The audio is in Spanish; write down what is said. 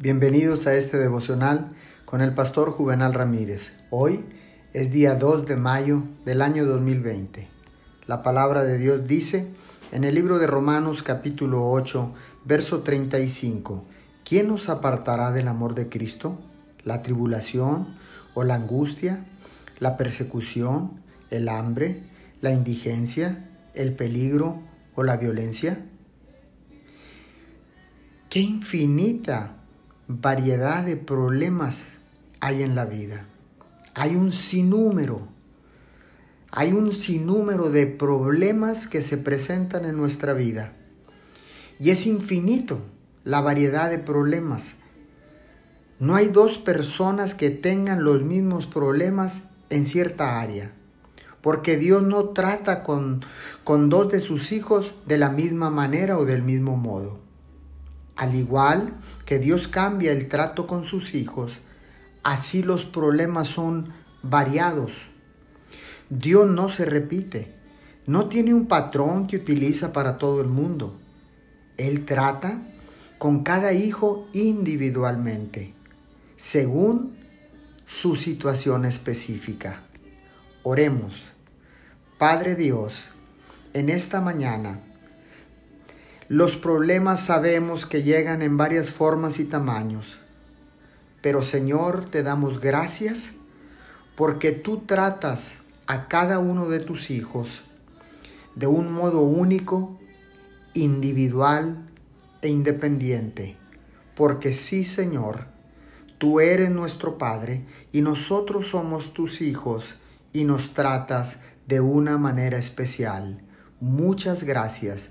Bienvenidos a este devocional con el pastor Juvenal Ramírez. Hoy es día 2 de mayo del año 2020. La palabra de Dios dice en el libro de Romanos capítulo 8, verso 35, ¿quién nos apartará del amor de Cristo? ¿La tribulación o la angustia? ¿La persecución? ¿El hambre? ¿La indigencia? ¿El peligro o la violencia? Qué infinita variedad de problemas hay en la vida. Hay un sinnúmero. Hay un sinnúmero de problemas que se presentan en nuestra vida. Y es infinito la variedad de problemas. No hay dos personas que tengan los mismos problemas en cierta área. Porque Dios no trata con, con dos de sus hijos de la misma manera o del mismo modo. Al igual que Dios cambia el trato con sus hijos, así los problemas son variados. Dios no se repite, no tiene un patrón que utiliza para todo el mundo. Él trata con cada hijo individualmente, según su situación específica. Oremos. Padre Dios, en esta mañana, los problemas sabemos que llegan en varias formas y tamaños. Pero Señor, te damos gracias porque tú tratas a cada uno de tus hijos de un modo único, individual e independiente. Porque sí, Señor, tú eres nuestro Padre y nosotros somos tus hijos y nos tratas de una manera especial. Muchas gracias